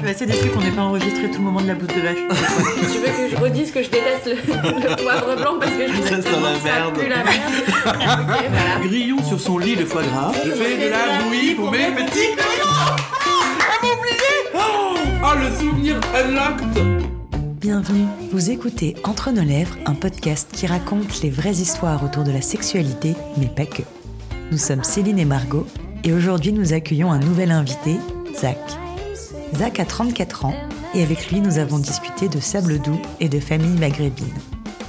Je suis assez déçue qu'on n'ait pas enregistré tout le moment de la bouse de vache. tu veux que je redise que je déteste le, le poivre blanc parce que je Ça sent la merde. pue la merde. Ok, voilà. Grillon sur son lit le foie gras. Je fais de la bouillie pour mes petits grillons. Ah, m'a oublié oh, oh, le souvenir unlocked. Bienvenue, vous écoutez Entre nos lèvres, un podcast qui raconte les vraies histoires autour de la sexualité, mais pas que. Nous sommes Céline et Margot, et aujourd'hui nous accueillons un nouvel invité, Zach. Zach a 34 ans, et avec lui nous avons discuté de sable doux et de famille maghrébine,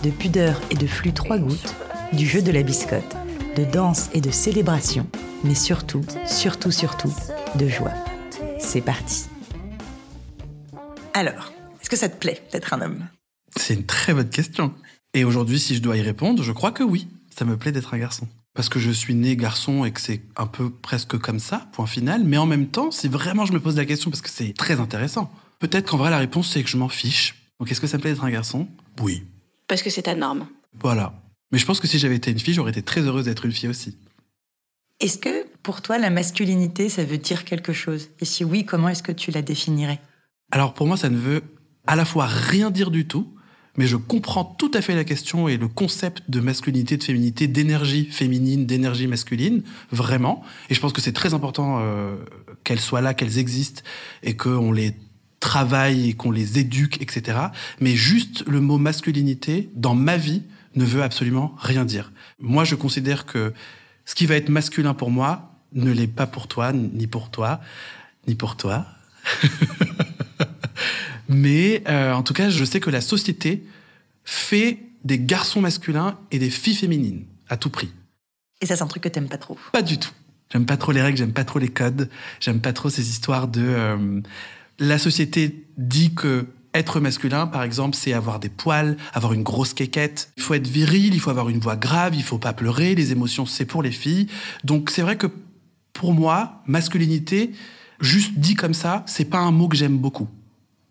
de pudeur et de flux trois gouttes, du jeu de la biscotte, de danse et de célébration, mais surtout, surtout, surtout, de joie. C'est parti. Alors, est-ce que ça te plaît d'être un homme? C'est une très bonne question. Et aujourd'hui, si je dois y répondre, je crois que oui. Ça me plaît d'être un garçon. Parce que je suis né garçon et que c'est un peu presque comme ça, point final. Mais en même temps, si vraiment je me pose la question, parce que c'est très intéressant, peut-être qu'en vrai, la réponse, c'est que je m'en fiche. Donc, est-ce que ça me plaît d'être un garçon? Oui. Parce que c'est ta norme. Voilà. Mais je pense que si j'avais été une fille, j'aurais été très heureuse d'être une fille aussi. Est-ce que pour toi la masculinité ça veut dire quelque chose? Et si oui, comment est-ce que tu la définirais? Alors pour moi, ça ne veut à la fois rien dire du tout, mais je comprends tout à fait la question et le concept de masculinité, de féminité, d'énergie féminine, d'énergie masculine, vraiment. Et je pense que c'est très important euh, qu'elles soient là, qu'elles existent et qu'on les travaille et qu'on les éduque, etc. Mais juste le mot masculinité, dans ma vie, ne veut absolument rien dire. Moi, je considère que ce qui va être masculin pour moi ne l'est pas pour toi, ni pour toi, ni pour toi. Mais euh, en tout cas, je sais que la société fait des garçons masculins et des filles féminines à tout prix. Et ça, c'est un truc que t'aimes pas trop Pas du tout. J'aime pas trop les règles, j'aime pas trop les codes, j'aime pas trop ces histoires de. Euh, la société dit que être masculin, par exemple, c'est avoir des poils, avoir une grosse quéquette. Il faut être viril, il faut avoir une voix grave, il faut pas pleurer. Les émotions, c'est pour les filles. Donc c'est vrai que pour moi, masculinité, juste dit comme ça, c'est pas un mot que j'aime beaucoup.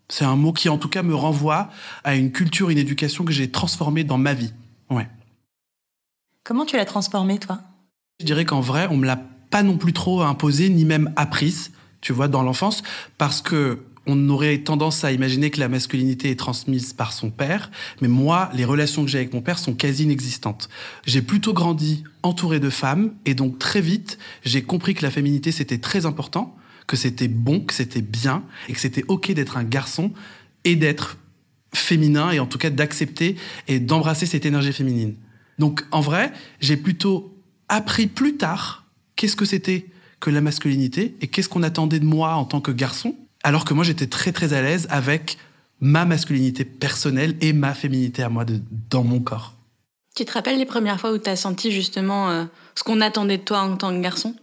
C'est un mot qui, en tout cas, me renvoie à une culture, une éducation que j'ai transformée dans ma vie. Ouais. Comment tu l'as transformée, toi? Je dirais qu'en vrai, on me l'a pas non plus trop imposée, ni même apprise, tu vois, dans l'enfance, parce que on aurait tendance à imaginer que la masculinité est transmise par son père, mais moi, les relations que j'ai avec mon père sont quasi inexistantes. J'ai plutôt grandi entouré de femmes, et donc très vite, j'ai compris que la féminité, c'était très important, que c'était bon, que c'était bien, et que c'était ok d'être un garçon et d'être féminin, et en tout cas d'accepter et d'embrasser cette énergie féminine. Donc en vrai, j'ai plutôt appris plus tard qu'est-ce que c'était que la masculinité et qu'est-ce qu'on attendait de moi en tant que garçon, alors que moi j'étais très très à l'aise avec ma masculinité personnelle et ma féminité à moi de, dans mon corps. Tu te rappelles les premières fois où tu as senti justement euh, ce qu'on attendait de toi en tant que garçon?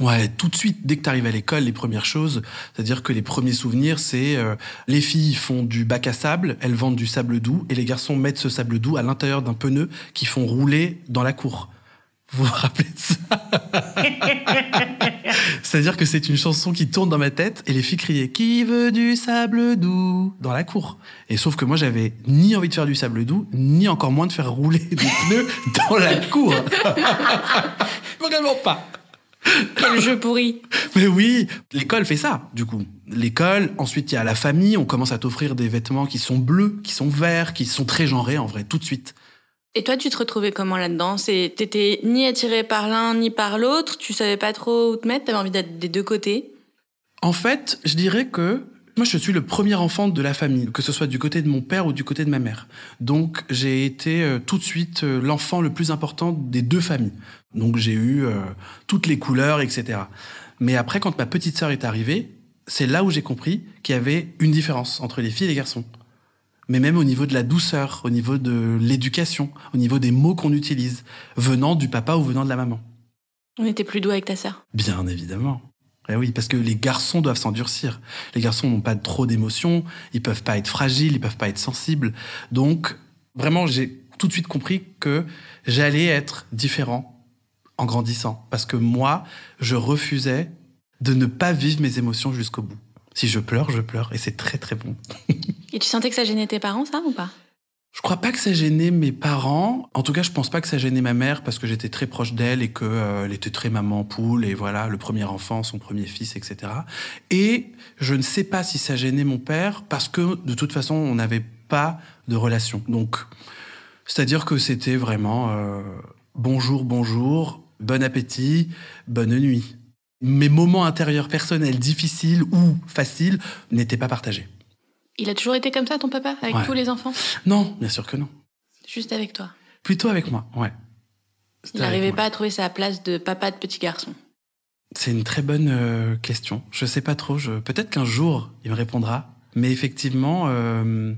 Ouais, tout de suite, dès que tu arrives à l'école, les premières choses, c'est-à-dire que les premiers souvenirs, c'est euh, les filles font du bac à sable, elles vendent du sable doux, et les garçons mettent ce sable doux à l'intérieur d'un pneu qui font rouler dans la cour. Vous vous rappelez de ça? C'est-à-dire que c'est une chanson qui tourne dans ma tête et les filles criaient Qui veut du sable doux? dans la cour. Et sauf que moi, j'avais ni envie de faire du sable doux, ni encore moins de faire rouler des pneus dans la cour. Vraiment pas. Quel jeu pourri. Mais oui, l'école fait ça, du coup. L'école, ensuite il y a la famille, on commence à t'offrir des vêtements qui sont bleus, qui sont verts, qui sont très genrés en vrai, tout de suite. Et toi, tu te retrouvais comment là-dedans? T'étais ni attiré par l'un ni par l'autre, tu savais pas trop où te mettre, t'avais envie d'être des deux côtés? En fait, je dirais que moi, je suis le premier enfant de la famille, que ce soit du côté de mon père ou du côté de ma mère. Donc, j'ai été euh, tout de suite euh, l'enfant le plus important des deux familles. Donc, j'ai eu euh, toutes les couleurs, etc. Mais après, quand ma petite sœur est arrivée, c'est là où j'ai compris qu'il y avait une différence entre les filles et les garçons. Mais même au niveau de la douceur, au niveau de l'éducation, au niveau des mots qu'on utilise, venant du papa ou venant de la maman. On était plus doux avec ta sœur. Bien évidemment. Eh oui, parce que les garçons doivent s'endurcir. Les garçons n'ont pas trop d'émotions, ils peuvent pas être fragiles, ils peuvent pas être sensibles. Donc, vraiment, j'ai tout de suite compris que j'allais être différent en grandissant. Parce que moi, je refusais de ne pas vivre mes émotions jusqu'au bout. Si je pleure, je pleure. Et c'est très, très bon. Et tu sentais que ça gênait tes parents, ça, ou pas? Je crois pas que ça gênait mes parents. En tout cas, je pense pas que ça gênait ma mère parce que j'étais très proche d'elle et qu'elle euh, était très maman poule et voilà, le premier enfant, son premier fils, etc. Et je ne sais pas si ça gênait mon père parce que de toute façon, on n'avait pas de relation. Donc, c'est-à-dire que c'était vraiment euh, bonjour, bonjour, bon appétit, bonne nuit. Mes moments intérieurs personnels difficiles ou faciles n'étaient pas partagés. Il a toujours été comme ça, ton papa, avec Ouais. tous les enfants? Non, bien sûr que non. Juste avec toi. Plutôt avec moi, ouais. Il n'arrivait pas à trouver sa place de papa de petit garçon. C'est une très bonne euh, question. Je sais pas trop. Je... Peut-être qu'un jour, il me répondra. Mais effectivement, euh,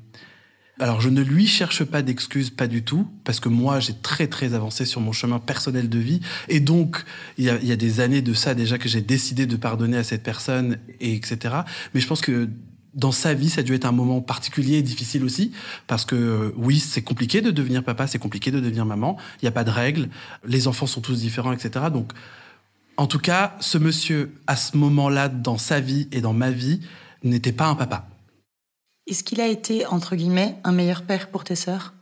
alors je ne lui cherche pas d'excuses, pas du tout, parce que moi, j'ai très très avancé sur mon chemin personnel de vie, et donc il y a, il y a des années de ça déjà que j'ai décidé de pardonner à cette personne, et etc. Mais je pense que dans sa vie, ça a dû être un moment particulier et difficile aussi, parce que euh, oui, c'est compliqué de devenir papa, c'est compliqué de devenir maman. Il n'y a pas de règles, les enfants sont tous différents, etc. Donc en tout cas, ce monsieur, à ce moment-là, dans sa vie et dans ma vie, n'était pas un papa. Est-ce qu'il a été, entre guillemets, un meilleur père pour tes sœurs?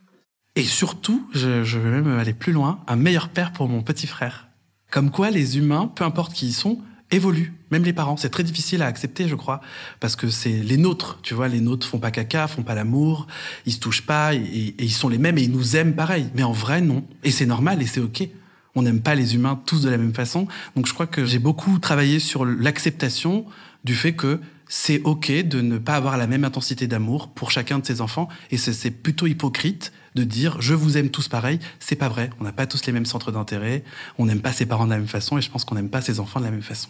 Et surtout, je, je vais même aller plus loin, un meilleur père pour mon petit frère. Comme quoi, les humains, peu importe qui ils sont, évoluent. Même les parents, c'est très difficile à accepter, je crois, parce que c'est les nôtres. Tu vois, les nôtres font pas caca, font pas l'amour, ils se touchent pas, et, et ils sont les mêmes et ils nous aiment pareil. Mais en vrai, non. Et c'est normal et c'est ok. On n'aime pas les humains tous de la même façon. Donc je crois que j'ai beaucoup travaillé sur l'acceptation du fait que c'est ok de ne pas avoir la même intensité d'amour pour chacun de ses enfants. Et c'est plutôt hypocrite de dire je vous aime tous pareil. C'est pas vrai. On n'a pas tous les mêmes centres d'intérêt. On n'aime pas ses parents de la même façon. Et je pense qu'on n'aime pas ses enfants de la même façon.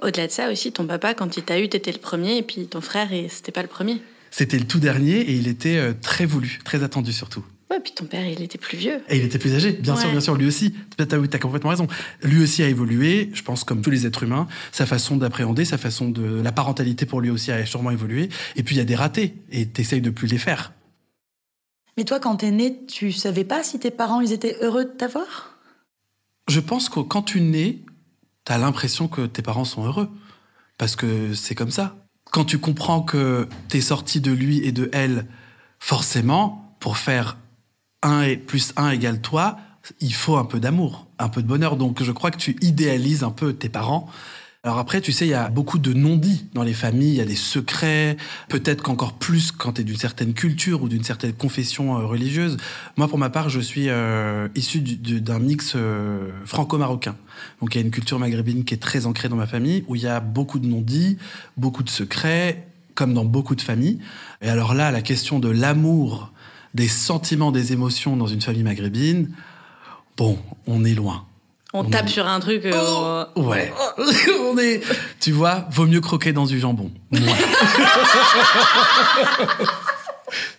Au-delà de ça aussi, ton papa, quand il t'a eu, t'étais le premier, et puis ton frère, et c'était pas le premier. C'était le tout dernier et il était euh, très voulu, très attendu surtout. Ouais, puis ton père, il était plus vieux. Et il était plus âgé, bien sûr, bien sûr, lui aussi. T'as as complètement raison. Lui aussi a évolué, je pense, comme tous les êtres humains. Sa façon d'appréhender, sa façon de. La parentalité pour lui aussi a sûrement évolué. Et puis il y a des ratés, et t'essayes de plus les faire. Mais toi, quand t'es né, tu savais pas si tes parents, ils étaient heureux de t'avoir? Je pense que quand tu nais, t'as l'impression que tes parents sont heureux. Parce que c'est comme ça. Quand tu comprends que t'es sorti de lui et de elle, forcément, pour faire 1 et plus 1 égale toi, il faut un peu d'amour, un peu de bonheur. Donc je crois que tu idéalises un peu tes parents. Alors après, tu sais, il y a beaucoup de non-dits dans les familles, il y a des secrets, peut-être qu'encore plus quand tu es d'une certaine culture ou d'une certaine confession euh, religieuse. Moi, pour ma part, je suis euh, issu du- du- d'un mix euh, franco-marocain. Donc il y a une culture maghrébine qui est très ancrée dans ma famille, où il y a beaucoup de non-dits, beaucoup de secrets, comme dans beaucoup de familles. Et alors là, la question de l'amour, des sentiments, des émotions dans une famille maghrébine, bon, on est loin. On On tape sur un truc. euh, Ouais. on est. Tu vois, vaut mieux croquer dans du jambon. Ouais.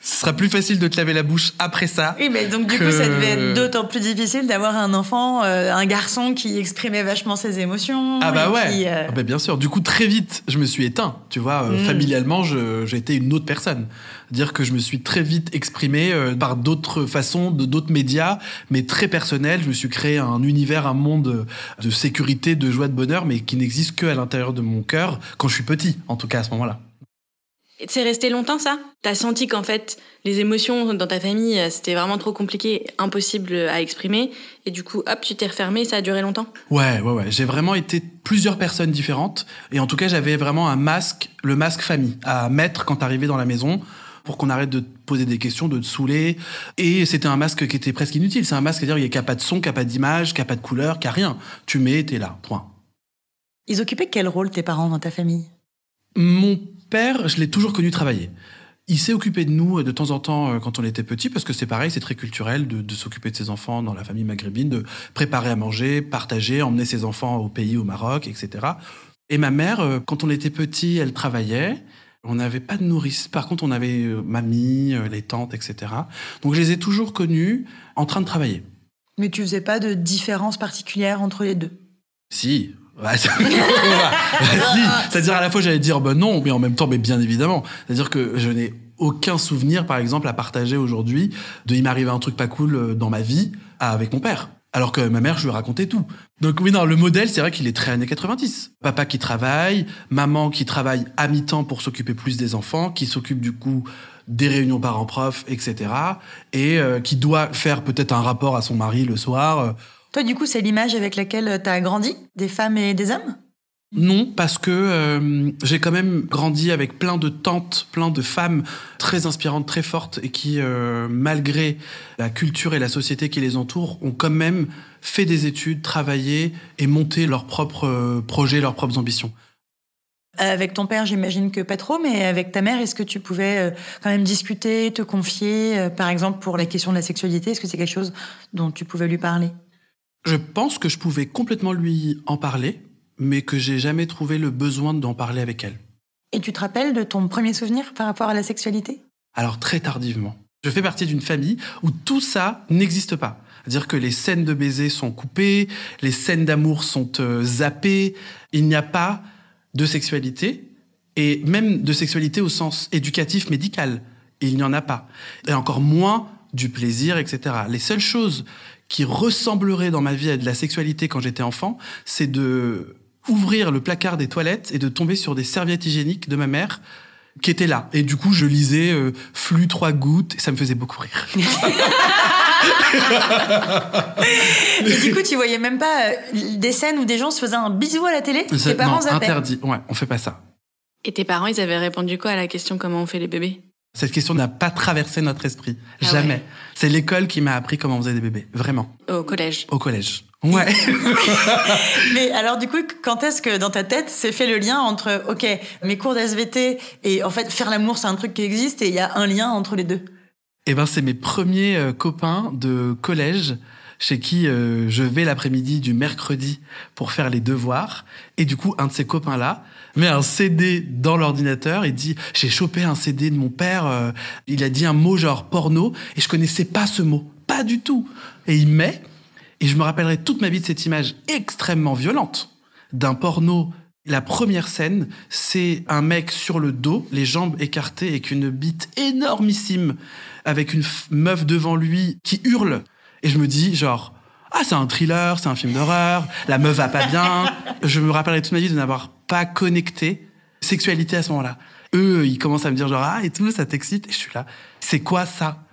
Ce sera plus facile de te laver la bouche après ça. Oui, mais donc du que- coup, ça devait être d'autant plus difficile d'avoir un enfant, euh, un garçon qui exprimait vachement ses émotions. Ah bah ouais. qui, euh, Ah bah bien sûr. Du coup, très vite, je me suis éteint. Tu vois, euh, Mm. familialement, j'ai été une autre personne. Dire que je me suis très vite exprimé euh, par d'autres façons, de d'autres médias, mais très personnel. Je me suis créé un univers, un monde de sécurité, de joie, de bonheur, mais qui n'existe que à l'intérieur de mon cœur quand je suis petit, en tout cas à ce moment-là. Et C'est resté longtemps ça? T'as senti qu'en fait, les émotions dans ta famille, euh, c'était vraiment trop compliqué, impossible à exprimer, et du coup, hop, tu t'es refermé, ça a duré longtemps? Ouais, ouais, ouais. J'ai vraiment été plusieurs personnes différentes. Et en tout cas, j'avais vraiment un masque, le masque famille, à mettre quand t'arrivais dans la maison pour qu'on arrête de te poser des questions, de te saouler. Et c'était un masque qui était presque inutile. C'est un masque, c'est-à-dire qu'il n'y a pas de son, qui a pas d'image, qui a pas de couleur, qui a rien. Tu mets, t'es là, point. Ils occupaient quel rôle tes parents dans ta famille? Mon père, je l'ai toujours connu travailler. Il s'est occupé de nous euh, de temps en temps euh, quand on était petit, parce que c'est pareil, c'est très culturel de, de s'occuper de ses enfants dans la famille maghrébine, de préparer à manger, partager, emmener ses enfants au pays, au Maroc, etc. Et ma mère, euh, quand on était petit, elle travaillait. On n'avait pas de nourrice. Par contre, on avait mamie, les tantes, etc. Donc, je les ai toujours connus en train de travailler. Mais tu faisais pas de différence particulière entre les deux? Si. Si. C'est-à-dire à la fois j'allais dire ben non, mais en même temps, mais bien évidemment. C'est-à-dire que je n'ai aucun souvenir, par exemple, à partager aujourd'hui de il m'arrivait un truc pas cool euh, dans ma vie avec mon père. Alors que ma mère, je lui racontais tout. Donc oui, non, le modèle, c'est vrai qu'il est très années 90. Papa qui travaille, maman qui travaille à mi-temps pour s'occuper plus des enfants, qui s'occupe du coup des réunions parents-prof, etc. Et euh, qui doit faire peut-être un rapport à son mari le soir. euh. Toi, du coup, c'est l'image avec laquelle tu as grandi, des femmes et des hommes? Non, parce que euh, j'ai quand même grandi avec plein de tantes, plein de femmes très inspirantes, très fortes, et qui, euh, malgré la culture et la société qui les entoure, ont quand même fait des études, travaillé et monté leurs propres euh, projets, leurs propres ambitions. Euh, Avec ton père, j'imagine que pas trop, mais avec ta mère, est-ce que tu pouvais euh, quand même discuter, te confier, euh, par exemple pour la question de la sexualité? Est-ce que c'est quelque chose dont tu pouvais lui parler? Je pense que je pouvais complètement lui en parler, mais que j'ai jamais trouvé le besoin d'en parler avec elle. Et tu te rappelles de ton premier souvenir par rapport à la sexualité? Alors très tardivement. Je fais partie d'une famille où tout ça n'existe pas. C'est-à-dire que les scènes de baiser sont coupées, les scènes d'amour sont euh, zappées, il n'y a pas de sexualité, et même de sexualité au sens éducatif médical. Il n'y en a pas. Et encore moins du plaisir, etc. Les seules choses qui ressembleraient dans ma vie à de la sexualité quand j'étais enfant, c'est de ouvrir le placard des toilettes et de tomber sur des serviettes hygiéniques de ma mère qui étaient là. Et du coup, je lisais euh, Flux trois gouttes, et ça me faisait beaucoup rire. Et du coup, tu voyais même pas euh, des scènes où des gens se faisaient un bisou à la télé? Ça- Tes parents non, interdit. Ouais, on fait pas ça. Et tes parents, ils avaient répondu quoi à la question comment on fait les bébés? Cette question n'a pas traversé notre esprit. Ah Jamais. ouais. C'est l'école qui m'a appris comment on faisait des bébés. Vraiment. Au collège. Au collège. Ouais. Mais alors, du coup, quand est-ce que dans ta tête s'est fait le lien entre, OK, mes cours d'SVT et en fait, faire l'amour, c'est un truc qui existe et il y a un lien entre les deux? Eh ben, c'est mes premiers euh, copains de collège chez qui euh, je vais l'après-midi du mercredi pour faire les devoirs. Et du coup, un de ces copains-là met un CD dans l'ordinateur et dit j'ai chopé un CD de mon père. euh, il a dit un mot genre porno et je connaissais pas ce mot, pas du tout. Et il met et je me rappellerai toute ma vie de cette image extrêmement violente d'un porno. La première scène, c'est un mec sur le dos, les jambes écartées, avec une bite énormissime, avec une meuf devant lui qui hurle. Et je me dis, genre, ah, c'est un thriller, c'est un film d'horreur, la meuf va pas bien. Je me rappellerai toute ma vie de n'avoir pas connecté sexualité à ce moment-là. Eux, ils commencent à me dire, genre, ah, et tout, ça t'excite? Et je suis là, c'est quoi ça?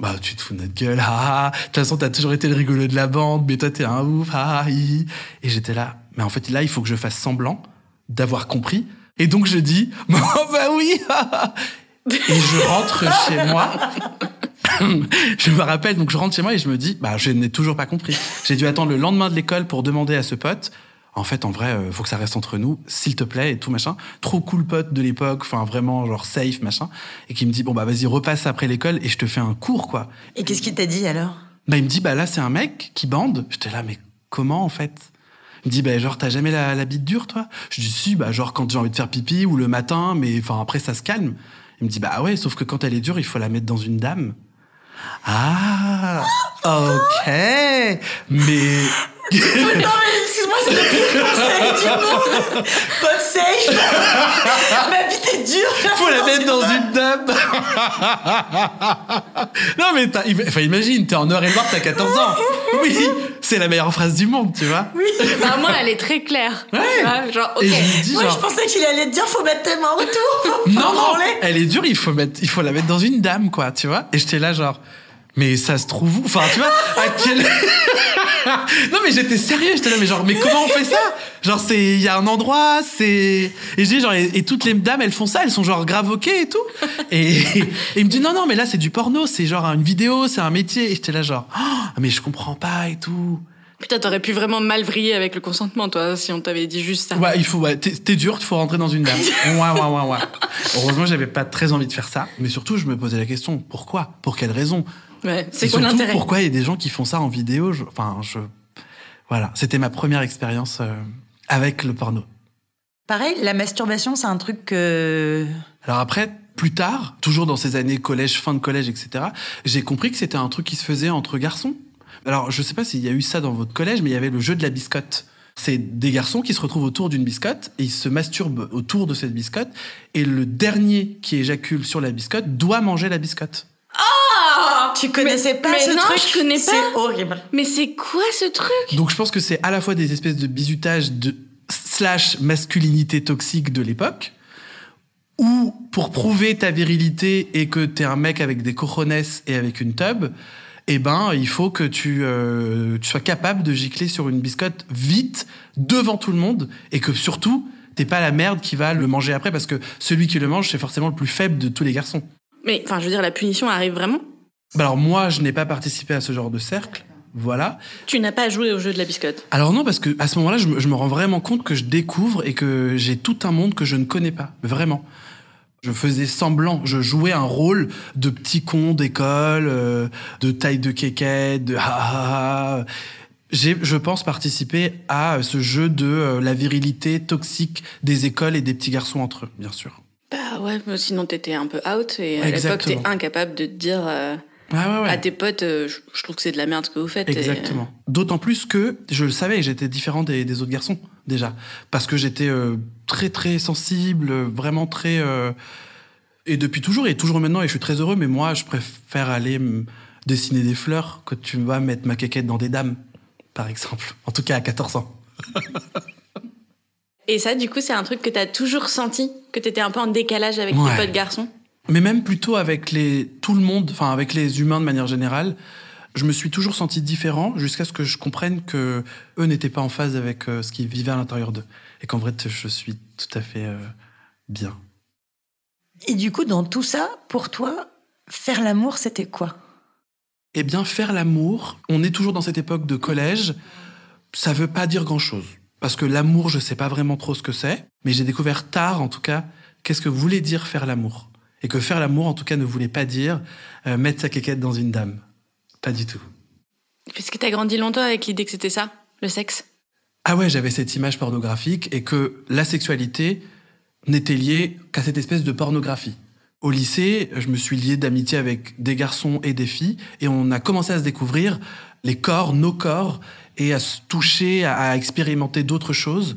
Bah, tu te fous de notre gueule, ah, de toute façon, t'as toujours été le rigolo de la bande, mais toi, t'es un ouf, ah, hi. Et j'étais là, mais en fait, là, il faut que je fasse semblant d'avoir compris. Et donc, je dis, oh, bah oui. Et je rentre chez moi. je me rappelle, donc je rentre chez moi et je me dis, bah, je n'ai toujours pas compris. J'ai dû attendre le lendemain de l'école pour demander à ce pote, en fait, en vrai, euh, faut que ça reste entre nous, s'il te plaît, et tout machin. Trop cool pote de l'époque, enfin vraiment genre safe machin, et qui me dit bon bah vas-y repasse après l'école et je te fais un cours quoi. Et qu'est-ce qu'il t'a dit alors? Bah il me dit bah là c'est un mec qui bande. J'étais là mais comment en fait? Il me dit bah genre t'as jamais la, la bite dure toi? Je dis si bah genre quand j'ai envie de faire pipi ou le matin, mais enfin après ça se calme. Il me dit bah ouais sauf que quand elle est dure il faut la mettre dans une dame. Ah ok mais Non, mais excuse-moi, c'est le pire conseil du monde Ma vie est dure faut la mettre dans une dame. non mais t'as- enfin imagine, t'es en heure et noir, t'as 14 ans. Oui, c'est la meilleure phrase du monde, tu vois. Bah, moi, elle est très claire. Ouais. Genre, ok. Je dis Moi, genre, je pensais qu'il allait te dire faut mettre tes mains autour faut non non, elle est dure, il faut mettre, il faut la mettre dans une dame quoi, tu vois. Et j'étais là genre, mais ça se trouve où? Enfin tu vois, à quel Non mais j'étais sérieux, j'étais là mais genre mais comment on fait ça? Genre c'est il y a un endroit, c'est et je dis genre et, et toutes les dames elles font ça, elles sont genre grave OK et tout. Et, et il me dit non non mais là c'est du porno, c'est genre une vidéo, c'est un métier et j'étais là genre Ah, mais je comprends pas et tout. Putain, t'aurais pu vraiment mal vriller avec le consentement, toi, si on t'avait dit juste ça. Ouais, il faut ouais, t'es dur, il faut rentrer dans une dame. Ouais ouais ouais ouais. Heureusement, j'avais pas très envie de faire ça, mais surtout je me posais la question pourquoi? Pour quelle raison? Ouais, c'est quoi l'intérêt Pourquoi il y a des gens qui font ça en vidéo je- Enfin, je. Voilà, c'était ma première expérience euh, avec le porno. Pareil, la masturbation, c'est un truc que... Alors après, plus tard, toujours dans ces années collège, fin de collège, etc., j'ai compris que c'était un truc qui se faisait entre garçons. Alors, je sais pas s'il y a eu ça dans votre collège, mais il y avait le jeu de la biscotte. C'est des garçons qui se retrouvent autour d'une biscotte et ils se masturbent autour de cette biscotte et le dernier qui éjacule sur la biscotte doit manger la biscotte. Tu connaissais Mais- pas mais ce non, truc je connais pas. C'est horrible. Mais c'est quoi ce truc? Donc je pense que c'est à la fois des espèces de bizutage de slash masculinité toxique de l'époque, ou pour prouver ta virilité et que t'es un mec avec des cojones et avec une tub, eh ben, il faut que tu, euh, tu sois capable de gicler sur une biscotte vite, devant tout le monde, et que surtout, t'es pas la merde qui va le manger après, parce que celui qui le mange, c'est forcément le plus faible de tous les garçons. Mais enfin, je veux dire, la punition arrive vraiment Bah alors moi, je n'ai pas participé à ce genre de cercle. Voilà. Tu n'as pas joué au jeu de la biscotte Alors non, parce que à ce moment-là, je, me- je me rends vraiment compte que je découvre et que j'ai tout un monde que je ne connais pas. Vraiment. Je faisais semblant, je jouais un rôle de petit con d'école, euh, de taille de kékette, de ha ha ha. J'ai, je pense, participé à ce jeu de euh, la virilité toxique des écoles et des petits garçons entre eux, bien sûr. Bah ouais, mais sinon t'étais un peu out et à l'époque t'es incapable de te dire euh, Ouais, ouais, ouais. à tes potes, euh, je, trouve que c'est de la merde ce que vous faites. et- Exactement. D'autant plus que je le savais, j'étais différent des, des autres garçons déjà, parce que j'étais euh, très très sensible, vraiment très et depuis toujours et toujours maintenant et je suis très heureux. Mais moi, je préfère aller me dessiner des fleurs que tu vas mettre ma quéquette dans des dames, par exemple. En tout cas à 14 ans. Et ça, du coup, c'est un truc que t'as toujours senti, que t'étais un peu en décalage avec Ouais. tes potes garçons. Mais même plutôt avec les tout le monde, enfin avec les humains de manière générale, je me suis toujours senti différent jusqu'à ce que je comprenne que eux n'étaient pas en phase avec euh, ce qu'ils vivaient à l'intérieur d'eux et qu'en vrai je suis tout à fait euh, bien. Et du coup, dans tout ça, pour toi, faire l'amour, c'était quoi? Eh bien, faire l'amour, on est toujours dans cette époque de collège, ça veut pas dire grand-chose. Parce que l'amour, je sais pas vraiment trop ce que c'est, mais j'ai découvert tard, en tout cas, qu'est-ce que voulait dire faire l'amour. Et que faire l'amour, en tout cas, ne voulait pas dire euh, mettre sa quéquette dans une dame. Pas du tout. Parce que t'as grandi longtemps avec l'idée que c'était ça, le sexe. Ah ouais, j'avais cette image pornographique et que la sexualité n'était liée qu'à cette espèce de pornographie. Au lycée, je me suis lié d'amitié avec des garçons et des filles et on a commencé à se découvrir les corps, nos corps, et à se toucher, à, expérimenter d'autres choses.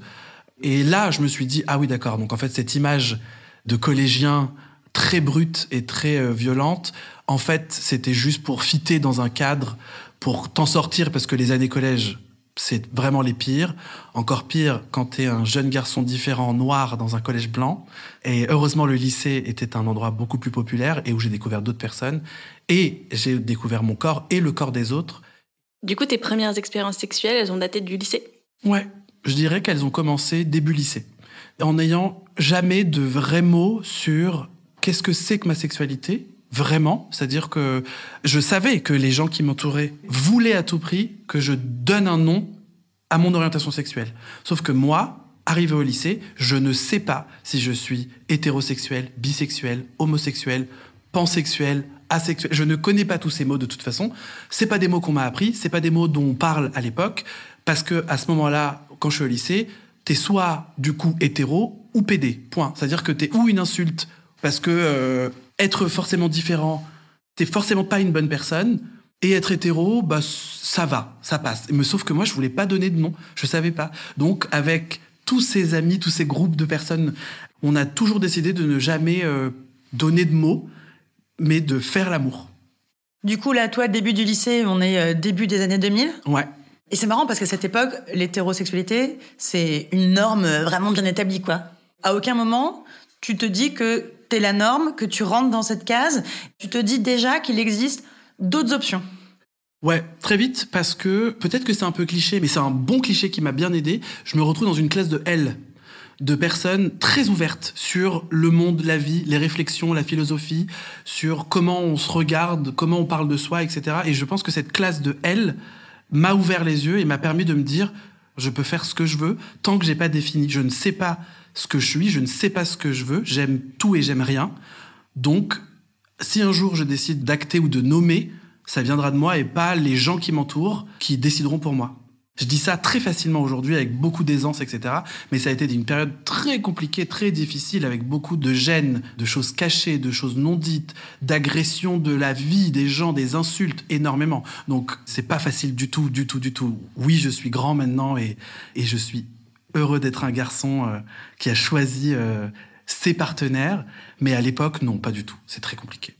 Et là, je me suis dit, ah oui, d'accord, donc en fait, cette image de collégien très brute et très euh, violente, en fait, c'était juste pour fitter dans un cadre, pour t'en sortir, parce que les années collège, c'est vraiment les pires. Encore pire quand t'es un jeune garçon différent, noir, dans un collège blanc. Et heureusement, le lycée était un endroit beaucoup plus populaire et où j'ai découvert d'autres personnes. Et j'ai découvert mon corps et le corps des autres. Du coup, tes premières expériences sexuelles, elles ont daté du lycée? Ouais, je dirais qu'elles ont commencé début lycée. En n'ayant jamais de vrais mots sur qu'est-ce que c'est que ma sexualité, vraiment. C'est-à-dire que je savais que les gens qui m'entouraient voulaient à tout prix que je donne un nom à mon orientation sexuelle. Sauf que moi, arrivé au lycée, je ne sais pas si je suis hétérosexuel, bisexuel, homosexuel, pansexuel, Je ne connais pas tous ces mots de toute façon. C'est pas des mots qu'on m'a appris, c'est pas des mots dont on parle à l'époque, parce que à ce moment-là, quand je suis au lycée, t'es soit du coup hétéro ou pédé. Point. C'est-à-dire que t'es ou une insulte parce que euh, être forcément différent, t'es forcément pas une bonne personne. Et être hétéro, bah ça va, ça passe. Mais sauf que moi, je voulais pas donner de nom, je savais pas. Donc avec tous ces amis, tous ces groupes de personnes, on a toujours décidé de ne jamais euh, donner de mots, mais de faire l'amour. Du coup, là, toi, début du lycée, on est euh, début des années 2000. Ouais. Et c'est marrant parce qu'à cette époque, l'hétérosexualité, c'est une norme euh, vraiment bien établie, quoi. À aucun moment, tu te dis que t'es la norme, que tu rentres dans cette case. Tu te dis déjà qu'il existe d'autres options. Ouais, très vite, parce que peut-être que c'est un peu cliché, mais c'est un bon cliché qui m'a bien aidé. Je me retrouve dans une classe de L, de personnes très ouvertes sur le monde, la vie, les réflexions, la philosophie, sur comment on se regarde, comment on parle de soi, etc. Et je pense que cette classe de L m'a ouvert les yeux et m'a permis de me dire, je peux faire ce que je veux tant que j'ai pas défini. Je ne sais pas ce que je suis, je ne sais pas ce que je veux, j'aime tout et j'aime rien. Donc, si un jour je décide d'acter ou de nommer, ça viendra de moi et pas les gens qui m'entourent qui décideront pour moi. Je dis ça très facilement aujourd'hui avec beaucoup d'aisance, etc. Mais ça a été une période très compliquée, très difficile, avec beaucoup de gêne, de choses cachées, de choses non dites, d'agressions de la vie des gens, des insultes, énormément. Donc c'est pas facile du tout, du tout, du tout. Oui, je suis grand maintenant et, et je suis heureux d'être un garçon euh, qui a choisi euh, ses partenaires. Mais à l'époque, non, pas du tout. C'est très compliqué.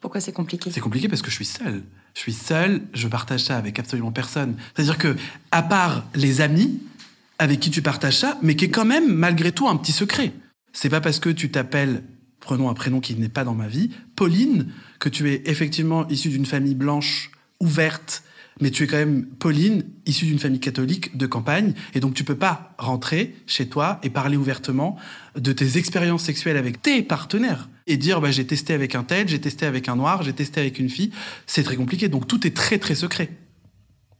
Pourquoi c'est compliqué? C'est compliqué parce que je suis seul. Je suis seul, je partage ça avec absolument personne. C'est-à-dire que, à part les amis avec qui tu partages ça, mais qui est quand même malgré tout un petit secret. C'est pas parce que tu t'appelles, prenons un prénom qui n'est pas dans ma vie, Pauline, que tu es effectivement issue d'une famille blanche ouverte, mais tu es quand même Pauline, issue d'une famille catholique de campagne, et donc tu peux pas rentrer chez toi et parler ouvertement de tes expériences sexuelles avec tes partenaires et dire bah, j'ai testé avec un tel, j'ai testé avec un noir, j'ai testé avec une fille. C'est très compliqué, donc tout est très très secret.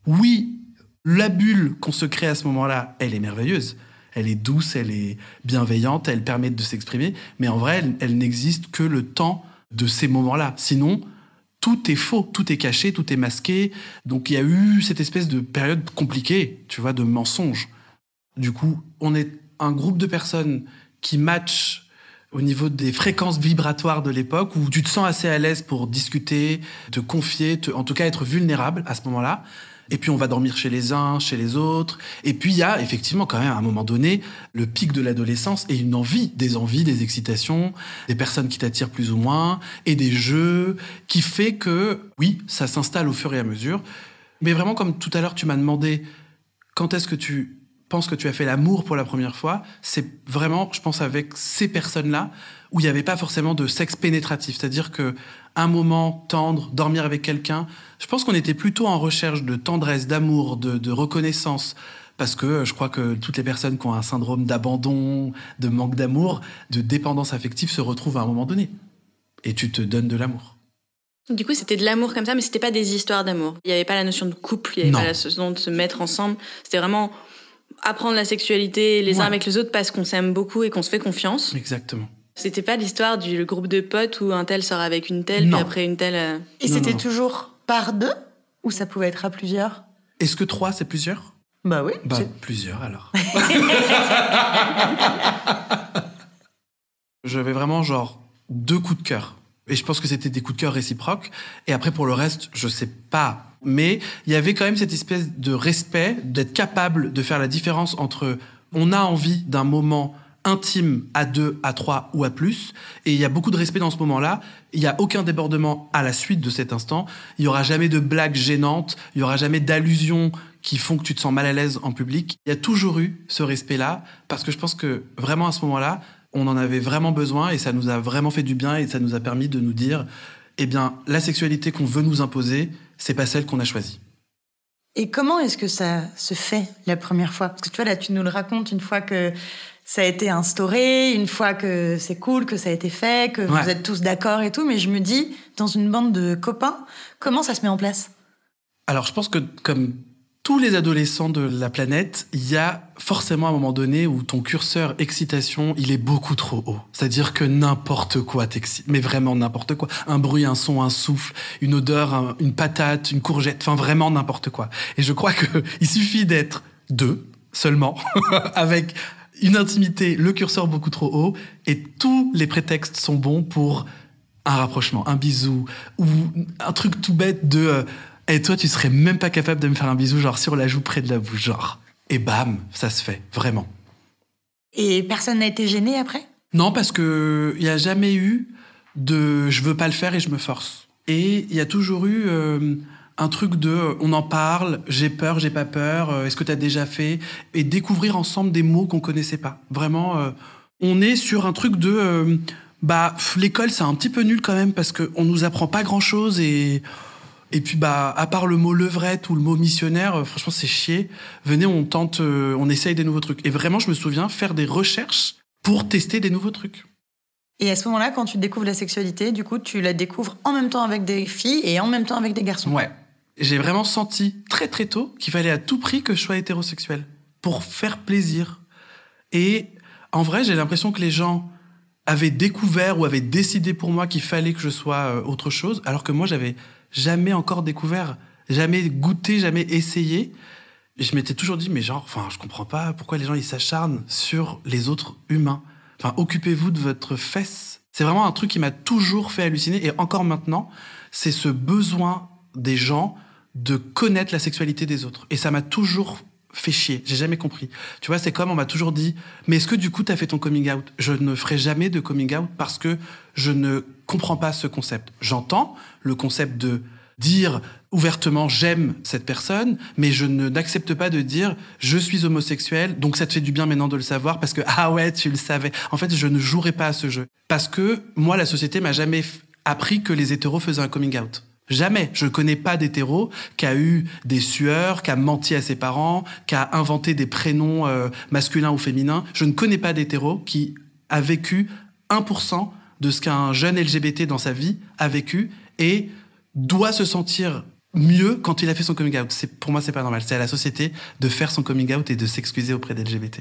Oui, la bulle qu'on se crée à ce moment-là, elle est merveilleuse. Elle est douce, elle est bienveillante, elle permet de s'exprimer, mais en vrai, elle, elle n'existe que le temps de ces moments-là. Sinon, tout est faux, tout est caché, tout est masqué. Donc il y a eu cette espèce de période compliquée, tu vois, de mensonges. Du coup, on est un groupe de personnes qui matchent au niveau des fréquences vibratoires de l'époque, où tu te sens assez à l'aise pour discuter, te confier, en tout cas être vulnérable à ce moment-là. Et puis on va dormir chez les uns, chez les autres. Et puis il y a effectivement quand même à un moment donné le pic de l'adolescence et une envie, des envies, des excitations, des personnes qui t'attirent plus ou moins, et des jeux, qui fait que oui, ça s'installe au fur et à mesure. Mais vraiment comme tout à l'heure tu m'as demandé quand est-ce que tu penses que tu as fait l'amour pour la première fois, c'est vraiment, je pense, avec ces personnes-là où il n'y avait pas forcément de sexe pénétratif. C'est-à-dire que un moment tendre, dormir avec quelqu'un, je pense qu'on était plutôt en recherche de tendresse, d'amour, de, de reconnaissance. Parce que je crois que toutes les personnes qui ont un syndrome d'abandon, de manque d'amour, de dépendance affective se retrouvent à un moment donné. Et tu te donnes de l'amour. Du coup, c'était de l'amour comme ça, mais c'était pas des histoires d'amour. Il n'y avait pas la notion de couple, il n'y avait Non. pas la notion de se mettre ensemble. C'était vraiment apprendre la sexualité les uns avec les autres parce qu'on s'aime beaucoup et qu'on se fait confiance. Exactement. C'était pas l'histoire du le groupe de potes où un tel sort avec une telle, Non. puis après une telle. euh, Et Non, c'était non. toujours par deux Ou ça pouvait être à plusieurs? Est-ce que trois, c'est plusieurs? Bah oui. Bah, c'est- plusieurs alors. J'avais vraiment genre deux coups de cœur. Et je pense que c'était des coups de cœur réciproques. Et après, pour le reste, je sais pas. Mais il y avait quand même cette espèce de respect, d'être capable de faire la différence entre on a envie d'un moment intime à deux, à trois ou à plus. Et il y a beaucoup de respect dans ce moment-là. Il n'y a aucun débordement à la suite de cet instant. Il n'y aura jamais de blagues gênantes. Il n'y aura jamais d'allusions qui font que tu te sens mal à l'aise en public. Il y a toujours eu ce respect-là parce que je pense que vraiment à ce moment-là, on en avait vraiment besoin et ça nous a vraiment fait du bien et ça nous a permis de nous dire, eh bien, la sexualité qu'on veut nous imposer, c'est pas celle qu'on a choisie. Et comment est-ce que ça se fait la première fois? Parce que tu vois, là, tu nous le racontes une fois que ça a été instauré, une fois que c'est cool, que ça a été fait, que Ouais. vous êtes tous d'accord et tout. Mais je me dis, dans une bande de copains, comment ça se met en place? Alors, je pense que comme tous les adolescents de la planète, il y a forcément un moment donné où ton curseur excitation, il est beaucoup trop haut. C'est-à-dire que n'importe quoi t'excite, mais vraiment n'importe quoi. Un bruit, un son, un souffle, une odeur, un- une patate, une courgette, enfin vraiment n'importe quoi. Et je crois que il suffit d'être deux seulement, avec une intimité, le curseur beaucoup trop haut, et tous les prétextes sont bons pour un rapprochement, un bisou, ou un truc tout bête de euh, et toi tu serais même pas capable de me faire un bisou genre sur la joue près de la bouche genre. Et bam ça se fait vraiment. Et personne n'a été gêné après? Non parce que il y a jamais eu de je veux pas le faire et je me force. Et il y a toujours eu euh, un truc de euh, on en parle j'ai peur j'ai pas peur euh, est-ce que tu as déjà fait? Et découvrir ensemble des mots qu'on connaissait pas. Vraiment euh, on est sur un truc de euh, bah l'école c'est un petit peu nul quand même parce que on nous apprend pas grand chose et et puis bah à part le mot levrette ou le mot missionnaire franchement c'est chier. Venez on tente euh, on essaye des nouveaux trucs. Et vraiment je me souviens faire des recherches pour tester des nouveaux trucs. Et à ce moment-là, quand tu découvres la sexualité, du coup, tu la découvres en même temps avec des filles et en même temps avec des garçons. Ouais. J'ai vraiment senti très très tôt qu'il fallait à tout prix que je sois hétérosexuel pour faire plaisir. Et en vrai, j'ai l'impression que les gens avaient découvert ou avaient décidé pour moi qu'il fallait que je sois euh, autre chose, alors que moi, j'avais jamais encore découvert, jamais goûté, jamais essayé. Et je m'étais toujours dit, mais genre, enfin, je comprends pas pourquoi les gens ils s'acharnent sur les autres humains. Enfin, occupez-vous de votre fesse. C'est vraiment un truc qui m'a toujours fait halluciner et encore maintenant, c'est ce besoin des gens de connaître la sexualité des autres. Et ça m'a toujours fait chier. J'ai jamais compris. Tu vois, c'est comme on m'a toujours dit, mais est-ce que du coup t'as fait ton coming out? Je ne ferai jamais de coming out parce que je ne comprends pas ce concept. J'entends le concept de dire ouvertement j'aime cette personne, mais je ne n'accepte pas de dire je suis homosexuel, donc ça te fait du bien maintenant de le savoir parce que ah ouais tu le savais. En fait, je ne jouerai pas à ce jeu parce que moi la société m'a jamais appris que les hétéros faisaient un coming out. Jamais. Je ne connais pas d'hétéro qui a eu des sueurs, qui a menti à ses parents, qui a inventé des prénoms euh, masculins ou féminins. Je ne connais pas d'hétéro qui a vécu 1% de ce qu'un jeune LGBT dans sa vie a vécu et doit se sentir mieux quand il a fait son coming out. Pour moi, c'est pas normal. C'est à la société de faire son coming out et de s'excuser auprès d'LGBT.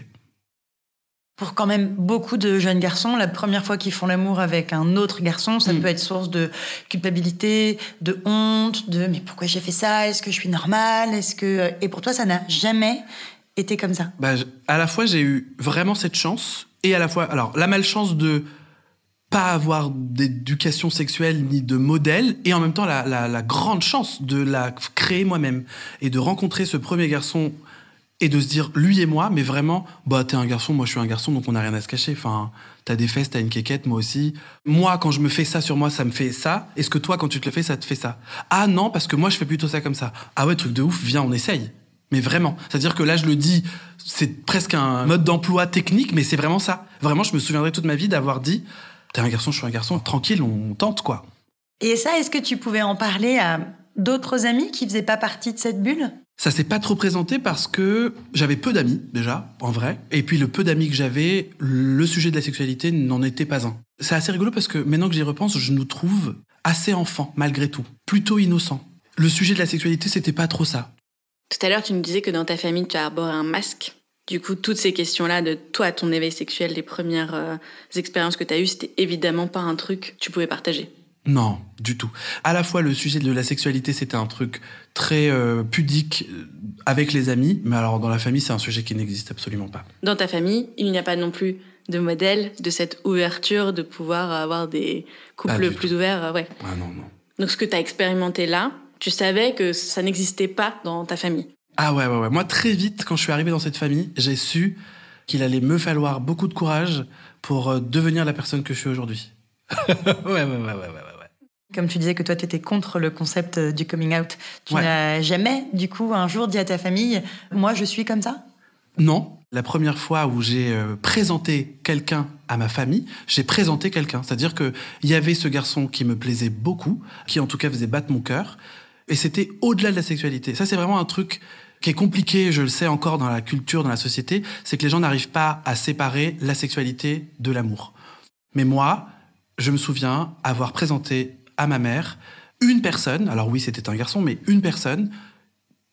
Pour quand même beaucoup de jeunes garçons, la première fois qu'ils font l'amour avec un autre garçon, ça mm. peut être source de culpabilité, de honte, de mais pourquoi j'ai fait ça? Est-ce que je suis normale? Est-ce que et pour toi ça n'a jamais été comme ça? Bah, À la fois j'ai eu vraiment cette chance et à la fois alors la malchance de pas avoir d'éducation sexuelle ni de modèle, et en même temps la, la, la grande chance de la créer moi-même et de rencontrer ce premier garçon et de se dire lui et moi, mais vraiment, bah t'es un garçon, moi je suis un garçon, donc on n'a rien à se cacher. Enfin, t'as des fesses, t'as une quéquette, moi aussi. Moi, quand je me fais ça sur moi, ça me fait ça. Est-ce que toi, quand tu te le fais, ça te fait ça? Ah non, parce que moi je fais plutôt ça comme ça. Ah ouais, truc de ouf, viens, on essaye. Mais vraiment, c'est-à-dire que là, je le dis, c'est presque un mode d'emploi technique, mais c'est vraiment ça. Vraiment, je me souviendrai toute ma vie d'avoir dit T'es un garçon, je suis un garçon, tranquille, on tente, quoi. Et ça, est-ce que tu pouvais en parler à d'autres amis qui faisaient pas partie de cette bulle? Ça s'est pas trop présenté parce que j'avais peu d'amis déjà, en vrai. Et puis le peu d'amis que j'avais, le sujet de la sexualité n'en était pas un. C'est assez rigolo parce que maintenant que j'y repense, je nous trouve assez enfants malgré tout, plutôt innocents. Le sujet de la sexualité, c'était pas trop ça. Tout à l'heure, tu nous disais que dans ta famille, tu as arboré un masque. Du coup, toutes ces questions-là de toi, ton éveil sexuel, les premières euh, expériences que tu as eues, c'était évidemment pas un truc que tu pouvais partager. Non, du tout. À la fois, le sujet de la sexualité, c'était un truc très euh, pudique euh, avec les amis, mais alors dans la famille, c'est un sujet qui n'existe absolument pas. Dans ta famille, il n'y a pas non plus de modèle de cette ouverture de pouvoir avoir des couples plus ouverts, ouais. Ah non, non. Donc ce que tu as expérimenté là, tu savais que ça n'existait pas dans ta famille. Ah ouais, ouais, ouais. Moi, très vite, quand je suis arrivé dans cette famille, j'ai su qu'il allait me falloir beaucoup de courage pour euh, devenir la personne que je suis aujourd'hui. ouais, ouais, ouais, ouais, ouais, Comme tu disais que toi, tu étais contre le concept euh, du coming out. Tu n'as jamais, du coup, un jour dit à ta famille, moi, je suis comme ça? Non. La première fois où j'ai euh, présenté quelqu'un à ma famille, j'ai présenté quelqu'un. C'est-à-dire qu'il y avait ce garçon qui me plaisait beaucoup, qui en tout cas faisait battre mon cœur. Et c'était au-delà de la sexualité. Ça, c'est vraiment un truc qui est compliqué, je le sais encore dans la culture, dans la société, c'est que les gens n'arrivent pas à séparer la sexualité de l'amour. Mais moi, je me souviens avoir présenté à ma mère une personne, alors oui c'était un garçon, mais une personne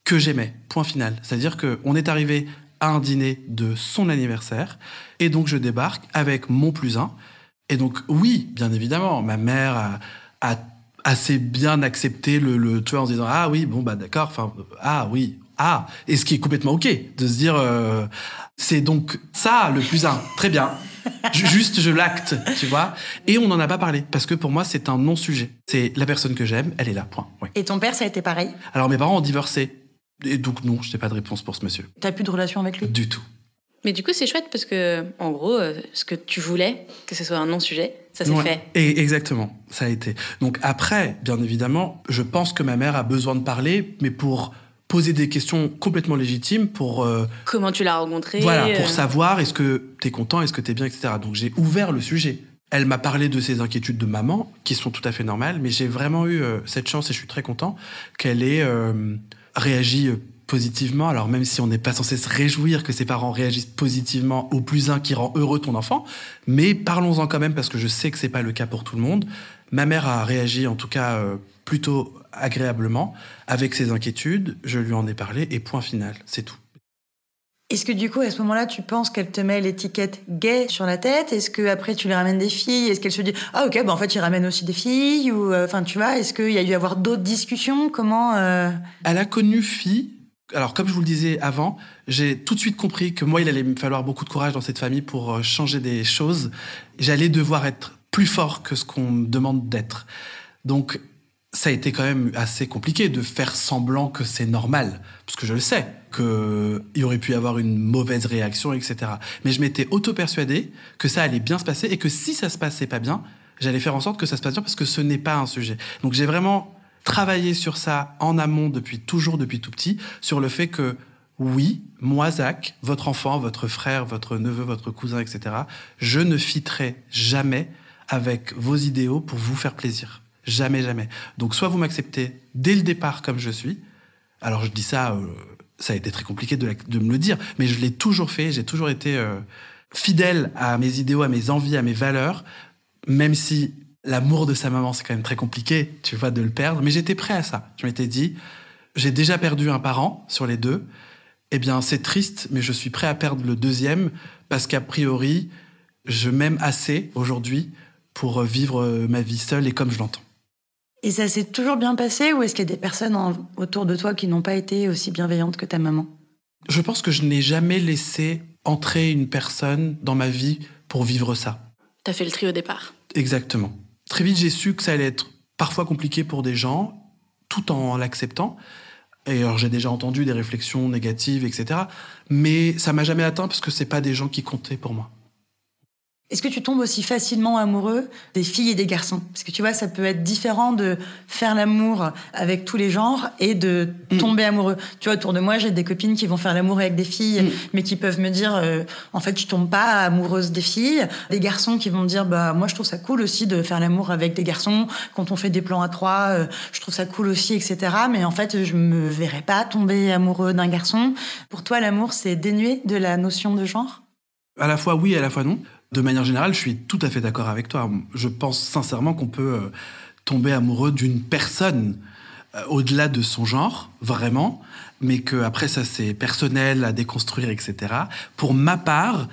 que j'aimais, point final. C'est-à-dire qu'on est arrivé à un dîner de son anniversaire, et donc je débarque avec mon plus un. Et donc oui, bien évidemment, ma mère a, assez bien accepté le, le en se disant ah oui bon bah d'accord enfin ah oui ah, et ce qui est complètement ok de se dire, euh, c'est donc ça le plus un. Très bien. Juste, je l'acte, tu vois. Et on n'en a pas parlé parce que pour moi, c'est un non-sujet. C'est la personne que j'aime, elle est là. Point. Et ton père, ça a été pareil? Alors mes parents ont divorcé. Et donc non, je n'ai pas de réponse pour ce monsieur. T'as plus de relation avec lui? Du tout. Mais du coup, c'est chouette parce que, en gros, euh, ce que tu voulais, que ce soit un non-sujet, ça s'est fait. Et exactement, ça a été. Donc après, bien évidemment, je pense que ma mère a besoin de parler, mais pour poser des questions complètement légitimes pour... Euh, Comment tu l'as rencontré Voilà, pour euh. savoir est-ce que tu es content, est-ce que tu es bien, etc. Donc j'ai ouvert le sujet. Elle m'a parlé de ses inquiétudes de maman, qui sont tout à fait normales, mais j'ai vraiment eu euh, cette chance et je suis très content qu'elle ait réagi positivement. Alors même si on n'est pas censé se réjouir que ses parents réagissent positivement au plus un qui rend heureux ton enfant, mais parlons-en quand même parce que je sais que c'est pas le cas pour tout le monde. Ma mère a réagi en tout cas plutôt agréablement avec ses inquiétudes. Je lui en ai parlé et point final, c'est tout. Est-ce que du coup, à ce moment-là, tu penses qu'elle te met l'étiquette gay sur la tête? Est-ce que après tu lui ramènes des filles? Est-ce qu'elle se dit ah ok, bah en fait il ramène aussi des filles ou euh, enfin tu vois Est-ce qu'il y a eu avoir d'autres discussions? Comment euh? Elle a connu fille. Alors comme je vous le disais avant, j'ai tout de suite compris que moi il allait me falloir beaucoup de courage dans cette famille pour euh, changer des choses. J'allais devoir être plus fort que ce qu'on me demande d'être. Donc ça a été quand même assez compliqué de faire semblant que c'est normal, parce que je le sais, qu'il aurait pu y avoir une mauvaise réaction, etc. Mais je m'étais auto-persuadé que ça allait bien se passer et que si ça se passait pas bien, j'allais faire en sorte que ça se passe bien parce que ce n'est pas un sujet. Donc j'ai vraiment travaillé sur ça en amont depuis toujours, depuis tout petit, sur le fait que oui, moi, Zach, votre enfant, votre frère, votre neveu, votre cousin, etc., je ne fitterai jamais avec vos idéaux pour vous faire plaisir. Jamais, jamais. Donc, soit vous m'acceptez dès le départ comme je suis. Alors, je dis ça, euh, ça a été très compliqué de, me le dire, mais je l'ai toujours fait. J'ai toujours été euh, fidèle à mes idéaux, à mes envies, à mes valeurs, même si l'amour de sa maman, c'est quand même très compliqué, tu vois, de le perdre. Mais j'étais prêt à ça. Je m'étais dit, j'ai déjà perdu un parent sur les deux. Eh bien, c'est triste, mais je suis prêt à perdre le deuxième parce qu'a priori, je m'aime assez aujourd'hui pour vivre ma vie seule et comme je l'entends. Et ça s'est toujours bien passé ou est-ce qu'il y a des personnes autour de toi qui n'ont pas été aussi bienveillantes que ta maman? Je pense que je n'ai jamais laissé entrer une personne dans ma vie pour vivre ça. T'as fait le tri au départ. Exactement. Très vite, j'ai su que ça allait être parfois compliqué pour des gens, tout en l'acceptant. Et alors, j'ai déjà entendu des réflexions négatives, etc. Mais ça m'a jamais atteint parce que c'est pas des gens qui comptaient pour moi. Est-ce que tu tombes aussi facilement amoureux des filles et des garçons? Parce que tu vois, ça peut être différent de faire l'amour avec tous les genres et de mm. tomber amoureux. Tu vois, autour de moi, j'ai des copines qui vont faire l'amour avec des filles, mm. mais qui peuvent me dire, euh, en fait, tu tombes pas amoureuse des filles. Des garçons qui vont me dire, bah moi, je trouve ça cool aussi de faire l'amour avec des garçons. Quand on fait des plans à trois, euh, je trouve ça cool aussi, etc. Mais en fait, je me verrais pas tomber amoureux d'un garçon. Pour toi, l'amour, c'est dénué de la notion de genre? À la fois oui, à la fois non. De manière générale, je suis tout à fait d'accord avec toi. Je pense sincèrement qu'on peut euh, tomber amoureux d'une personne euh, au-delà de son genre, vraiment, mais que après ça c'est personnel à déconstruire, etc. Pour ma part,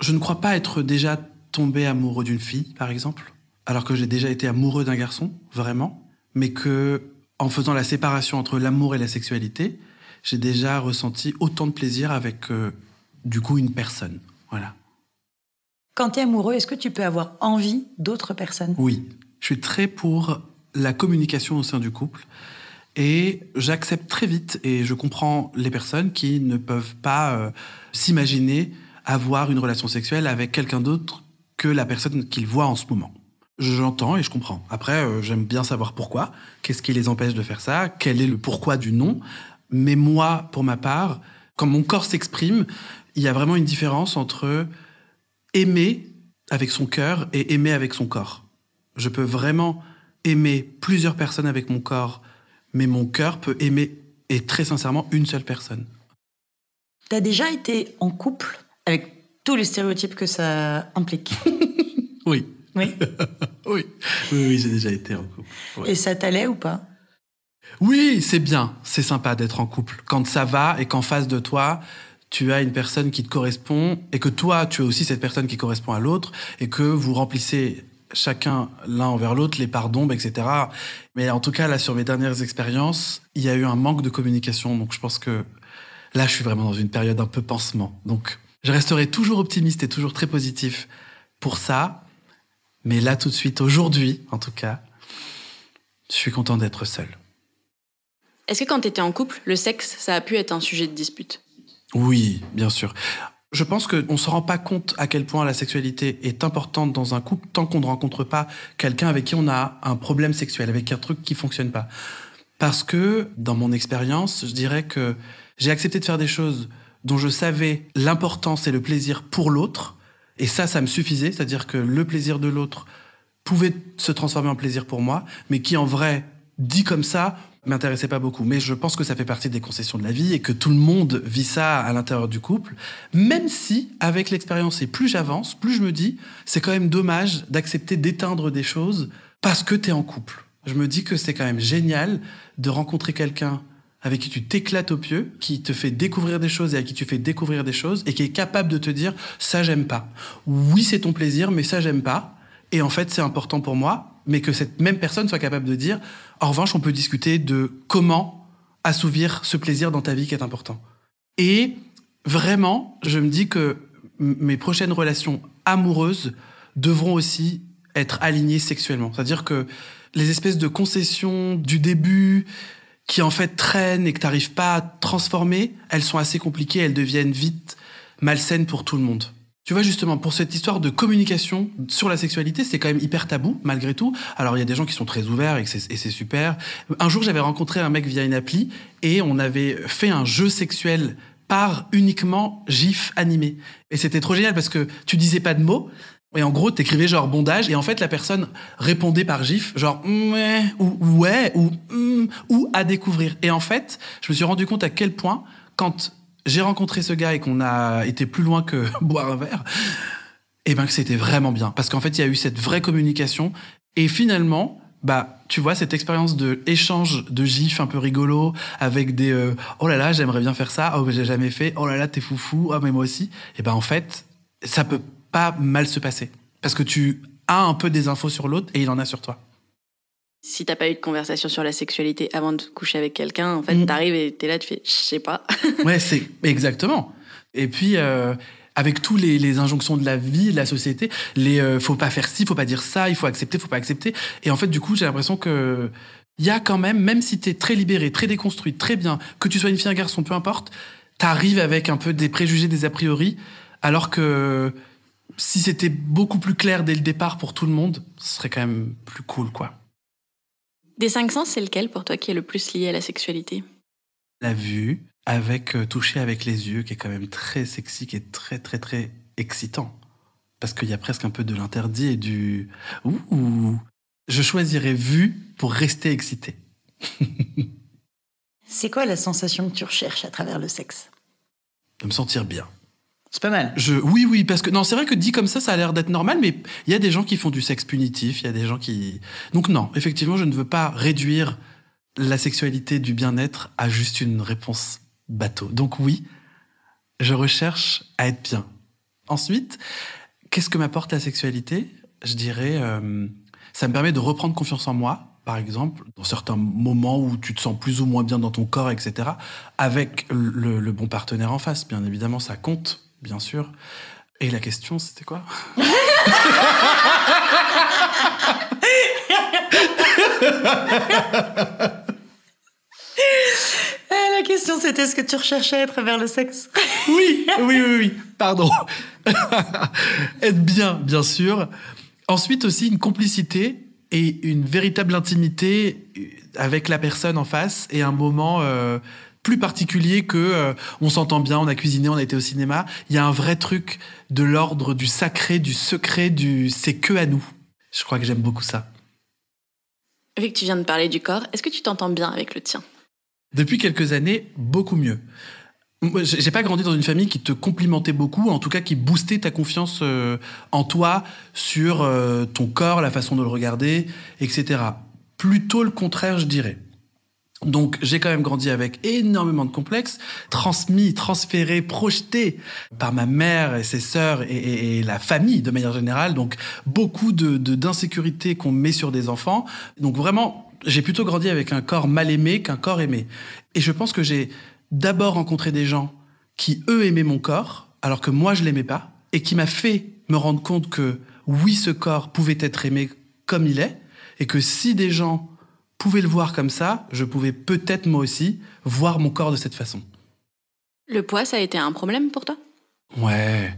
je ne crois pas être déjà tombé amoureux d'une fille, par exemple, alors que j'ai déjà été amoureux d'un garçon, vraiment, mais que en faisant la séparation entre l'amour et la sexualité, j'ai déjà ressenti autant de plaisir avec euh, du coup une personne. Voilà. Quand tu es amoureux, est-ce que tu peux avoir envie d'autres personnes? Oui, je suis très pour la communication au sein du couple. Et j'accepte très vite et je comprends les personnes qui ne peuvent pas euh, s'imaginer avoir une relation sexuelle avec quelqu'un d'autre que la personne qu'ils voient en ce moment. J'entends et je comprends. Après, euh, j'aime bien savoir pourquoi. Qu'est-ce qui les empêche de faire ça? Quel est le pourquoi du non? Mais moi, pour ma part, quand mon corps s'exprime, il y a vraiment une différence entre aimer avec son cœur et aimer avec son corps. Je peux vraiment aimer plusieurs personnes avec mon corps, mais mon cœur peut aimer, et très sincèrement, une seule personne. Tu as déjà été en couple avec tous les stéréotypes que ça implique? Oui. Oui? Oui, oui, oui j'ai déjà été en couple. Et ça t'allait ou pas? Oui, c'est bien, c'est sympa d'être en couple. Quand ça va et qu'en face de toi, tu as une personne qui te correspond et que toi, tu as aussi cette personne qui correspond à l'autre et que vous remplissez chacun l'un envers l'autre les parts d'ombre, etc. Mais en tout cas, là, sur mes dernières expériences, il y a eu un manque de communication. Donc, je pense que là, je suis vraiment dans une période un peu pansement. Donc, je resterai toujours optimiste et toujours très positif pour ça. Mais là, tout de suite, aujourd'hui, en tout cas, je suis content d'être seul. Est-ce que quand tu étais en couple, le sexe, ça a pu être un sujet de dispute? Oui, bien sûr. Je pense qu'on ne se rend pas compte à quel point la sexualité est importante dans un couple tant qu'on ne rencontre pas quelqu'un avec qui on a un problème sexuel, avec un truc qui fonctionne pas. Parce que, dans mon expérience, je dirais que j'ai accepté de faire des choses dont je savais l'importance et le plaisir pour l'autre. Et ça, ça me suffisait. C'est-à-dire que le plaisir de l'autre pouvait se transformer en plaisir pour moi, mais qui en vrai, dit comme ça, m'intéressait pas beaucoup. Mais je pense que ça fait partie des concessions de la vie et que tout le monde vit ça à l'intérieur du couple. Même si, avec l'expérience et plus j'avance, plus je me dis, c'est quand même dommage d'accepter d'éteindre des choses parce que tu es en couple. Je me dis que c'est quand même génial de rencontrer quelqu'un avec qui tu t'éclates au pieu, qui te fait découvrir des choses et à qui tu fais découvrir des choses et qui est capable de te dire ça j'aime pas. Oui, c'est ton plaisir, mais ça j'aime pas. Et en fait, c'est important pour moi, mais que cette même personne soit capable de dire en revanche, on peut discuter de comment assouvir ce plaisir dans ta vie qui est important. Et vraiment, je me dis que mes prochaines relations amoureuses devront aussi être alignées sexuellement. C'est-à-dire que les espèces de concessions du début qui en fait traînent et que tu n'arrives pas à transformer, elles sont assez compliquées, elles deviennent vite malsaines pour tout le monde. Tu vois, justement, pour cette histoire de communication sur la sexualité, c'est quand même hyper tabou, malgré tout. Alors, il y a des gens qui sont très ouverts et c'est super. Un jour, j'avais rencontré un mec via une appli et on avait fait un jeu sexuel par uniquement GIF animé. Et c'était trop génial parce que tu disais pas de mots. Et en gros, t'écrivais genre bondage, et en fait, la personne répondait par gif, genre ouais, ou ouais, ou mm, ou à découvrir. Et en fait, je me suis rendu compte à quel point, quand j'ai rencontré ce gars et qu'on a été plus loin que boire un verre, et eh ben que c'était vraiment bien. Parce qu'en fait, il y a eu cette vraie communication. Et finalement, bah, tu vois, cette expérience de échange de gifs un peu rigolo avec des euh, oh là là, j'aimerais bien faire ça, oh j'ai jamais fait, oh là là, t'es foufou, oh mais moi aussi. Et ben en fait, ça peut pas mal se passer. Parce que tu as un peu des infos sur l'autre et il en a sur toi. Si t'as pas eu de conversation sur la sexualité avant de coucher avec quelqu'un, en fait, tu mm. t'arrives et t'es là, tu fais, je sais pas. ouais, c'est exactement. Et puis, euh, avec tous les, injonctions de la vie, de la société, les euh, faut pas faire ci, faut pas dire ça, il faut accepter, faut pas accepter. Et en fait, du coup, j'ai l'impression que il y a quand même, même si t'es très libéré, très déconstruit, très bien, que tu sois une fille, un garçon, peu importe, t'arrives avec un peu des préjugés, des a priori, alors que si c'était beaucoup plus clair dès le départ pour tout le monde, ce serait quand même plus cool, quoi. Des cinq sens, c'est lequel pour toi qui est le plus lié à la sexualité? La vue, avec euh, toucher avec les yeux, qui est quand même très sexy, qui est très très très excitant. Parce qu'il y a presque un peu de l'interdit et du ouh. Je choisirais vue pour rester excité. c'est quoi la sensation que tu recherches à travers le sexe? De me sentir bien. C'est pas mal. Je, oui, oui, parce que non, c'est vrai que dit comme ça, ça a l'air d'être normal, mais il y a des gens qui font du sexe punitif, il y a des gens qui. Donc non, effectivement, je ne veux pas réduire la sexualité du bien-être à juste une réponse bateau. Donc oui, je recherche à être bien. Ensuite, qu'est-ce que m'apporte la sexualité? Je dirais, euh, ça me permet de reprendre confiance en moi, par exemple, dans certains moments où tu te sens plus ou moins bien dans ton corps, etc., avec le bon partenaire en face. Bien évidemment, ça compte bien sûr. Et la question, c'était quoi eh, La question, c'était ce que tu recherchais à travers le sexe. oui, oui, oui, oui, pardon. Être bien, bien sûr. Ensuite aussi une complicité et une véritable intimité avec la personne en face et un moment euh, plus particulier que euh, on s'entend bien, on a cuisiné, on a été au cinéma. Il y a un vrai truc de l'ordre du sacré, du secret, du c'est que à nous. Je crois que j'aime beaucoup ça. Vu que tu viens de parler du corps, est-ce que tu t'entends bien avec le tien? Depuis quelques années, beaucoup mieux. J'ai pas grandi dans une famille qui te complimentait beaucoup, en tout cas qui boostait ta confiance euh, en toi, sur euh, ton corps, la façon de le regarder, etc. Plutôt le contraire, je dirais. Donc j'ai quand même grandi avec énormément de complexes, transmis, transférés, projetés par ma mère et ses sœurs et, la famille de manière générale. Donc beaucoup de d'insécurité qu'on met sur des enfants. Donc vraiment, j'ai plutôt grandi avec un corps mal aimé qu'un corps aimé. Et je pense que j'ai d'abord rencontré des gens qui eux aimaient mon corps alors que moi je l'aimais pas et qui m'a fait me rendre compte que oui ce corps pouvait être aimé comme il est et que si des gens pouvais le voir comme ça, je pouvais peut-être moi aussi voir mon corps de cette façon. Le poids, ça a été un problème pour toi? Ouais.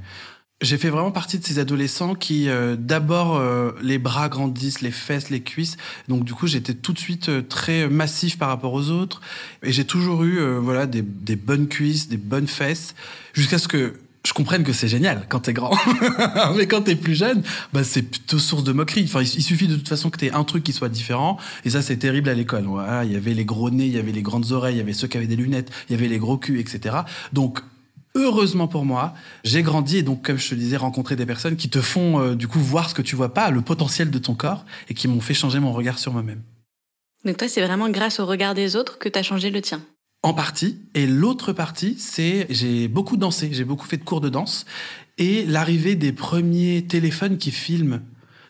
J'ai fait vraiment partie de ces adolescents qui, euh, d'abord, euh, les bras grandissent, les fesses, les cuisses. Donc, du coup, j'étais tout de suite euh, très massif par rapport aux autres. Et j'ai toujours eu, voilà, des, des bonnes cuisses, des bonnes fesses, jusqu'à ce que je comprenne que c'est génial quand t'es grand. Mais quand t'es plus jeune, bah, c'est plutôt source de moquerie. Enfin, il suffit de toute façon que t'aies un truc qui soit différent. Et ça, c'est terrible à l'école. Voilà, il y avait les gros nez, il y avait les grandes oreilles, il y avait ceux qui avaient des lunettes, il y avait les gros culs, etc. Donc, heureusement pour moi, j'ai grandi et donc, comme je te disais, rencontré des personnes qui te font, euh, du coup, voir ce que tu vois pas, le potentiel de ton corps et qui m'ont fait changer mon regard sur moi-même. Donc toi, c'est vraiment grâce au regard des autres que t'as changé le tien en partie. Et l'autre partie, c'est j'ai beaucoup dansé, j'ai beaucoup fait de cours de danse. Et l'arrivée des premiers téléphones qui filment.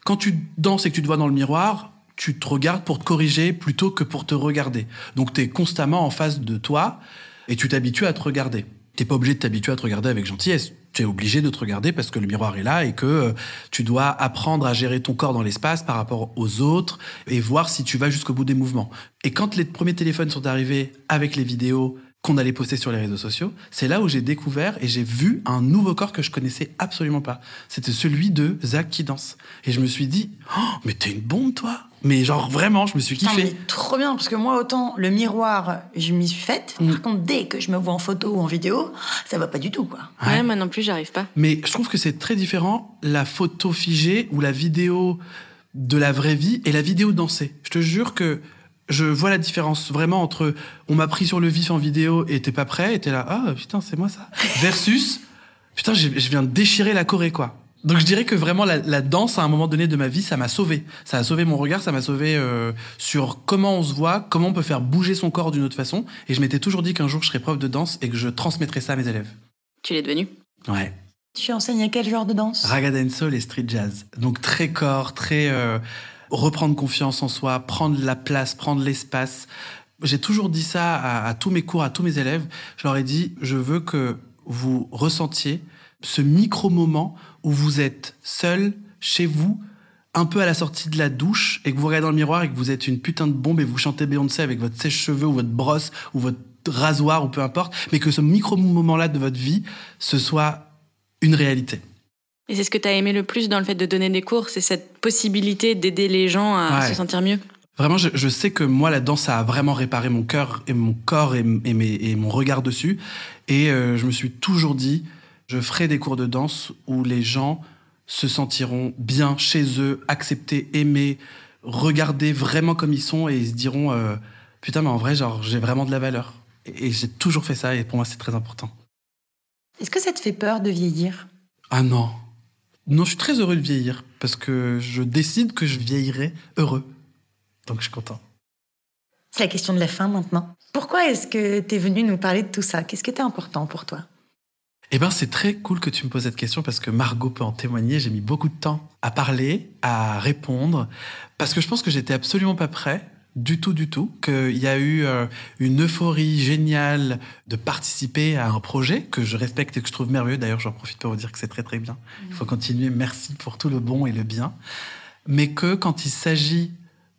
Quand tu danses et que tu te vois dans le miroir, tu te regardes pour te corriger plutôt que pour te regarder. Donc tu es constamment en face de toi et tu t'habitues à te regarder. T'es pas obligé de t'habituer à te regarder avec gentillesse tu es obligé de te regarder parce que le miroir est là et que euh, tu dois apprendre à gérer ton corps dans l'espace par rapport aux autres et voir si tu vas jusqu'au bout des mouvements. Et quand les premiers téléphones sont arrivés avec les vidéos qu'on allait poster sur les réseaux sociaux, c'est là où j'ai découvert et j'ai vu un nouveau corps que je connaissais absolument pas. C'était celui de Zach qui danse. Et je me suis dit, oh, mais t'es une bombe, toi mais genre vraiment, je me suis kiffé. mais trop bien, parce que moi, autant le miroir, je m'y suis faite. Mm. Par contre, dès que je me vois en photo ou en vidéo, ça va pas du tout, quoi. Ouais, moi non plus, j'arrive pas. Mais je trouve que c'est très différent la photo figée ou la vidéo de la vraie vie et la vidéo dansée. Je te jure que je vois la différence vraiment entre on m'a pris sur le vif en vidéo et t'es pas prêt et t'es là, ah putain, c'est moi ça. Versus, putain, je je viens de déchirer la Corée, quoi. Donc je dirais que vraiment la, la danse à un moment donné de ma vie, ça m'a sauvé. Ça a sauvé mon regard, ça m'a sauvé euh, sur comment on se voit, comment on peut faire bouger son corps d'une autre façon. Et je m'étais toujours dit qu'un jour je serais prof de danse et que je transmettrais ça à mes élèves. Tu l'es devenu. Ouais. Tu enseignes à quel genre de danse? Raga dancehall et street jazz. Donc très corps, très euh, reprendre confiance en soi, prendre la place, prendre l'espace. J'ai toujours dit ça à, à tous mes cours, à tous mes élèves. Je leur ai dit, je veux que vous ressentiez ce micro-moment où vous êtes seul, chez vous, un peu à la sortie de la douche, et que vous regardez dans le miroir et que vous êtes une putain de bombe et vous chantez Beyoncé avec votre sèche-cheveux ou votre brosse ou votre rasoir ou peu importe, mais que ce micro-moment-là de votre vie, ce soit une réalité. Et c'est ce que tu as aimé le plus dans le fait de donner des cours, c'est cette possibilité d'aider les gens à Ouais. se sentir mieux? Vraiment, je, je sais que moi, la danse ça a vraiment réparé mon cœur et mon corps et, et mes- et mon regard dessus. Et euh, je me suis toujours dit, je ferai des cours de danse où les gens se sentiront bien chez eux, acceptés, aimés, regardés vraiment comme ils sont et ils se diront, euh, putain, mais en vrai, genre, j'ai vraiment de la valeur. Et, et j'ai toujours fait ça et pour moi, c'est très important. Est-ce que ça te fait peur de vieillir? Ah non. Non, je suis très heureux de vieillir parce que je décide que je vieillirai heureux. Donc je suis content. C'est la question de la fin maintenant. Pourquoi est-ce que tu es venu nous parler de tout ça? Qu'est-ce qui était important pour toi? Eh ben, c'est très cool que tu me poses cette question parce que Margot peut en témoigner. J'ai mis beaucoup de temps à parler, à répondre, parce que je pense que j'étais absolument pas prêt, du tout, du tout. Qu'il y a eu euh, une euphorie géniale de participer à un projet que je respecte et que je trouve merveilleux. D'ailleurs, j'en profite pour vous dire que c'est très, très bien. Il faut continuer. Merci pour tout le bon et le bien. Mais que quand il s'agit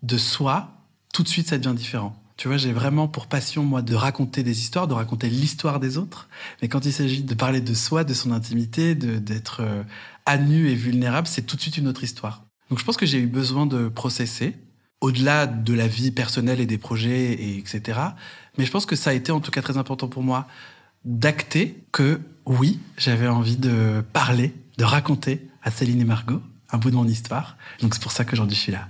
de soi, tout de suite, ça devient différent. Tu vois, j'ai vraiment pour passion, moi, de raconter des histoires, de raconter l'histoire des autres. Mais quand il s'agit de parler de soi, de son intimité, d'être euh, à nu et vulnérable, c'est tout de suite une autre histoire. Donc je pense que j'ai eu besoin de processer, au-delà de la vie personnelle et des projets, et etc. Mais je pense que ça a été en tout cas très important pour moi d'acter que oui, j'avais envie de parler, de raconter à Céline et Margot un bout de mon histoire. Donc c'est pour ça qu'aujourd'hui je suis là.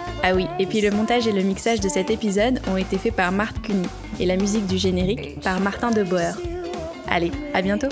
Ah oui, et puis le montage et le mixage de cet épisode ont été faits par Marthe Cuny et la musique du générique par Martin de Boer. Allez, à bientôt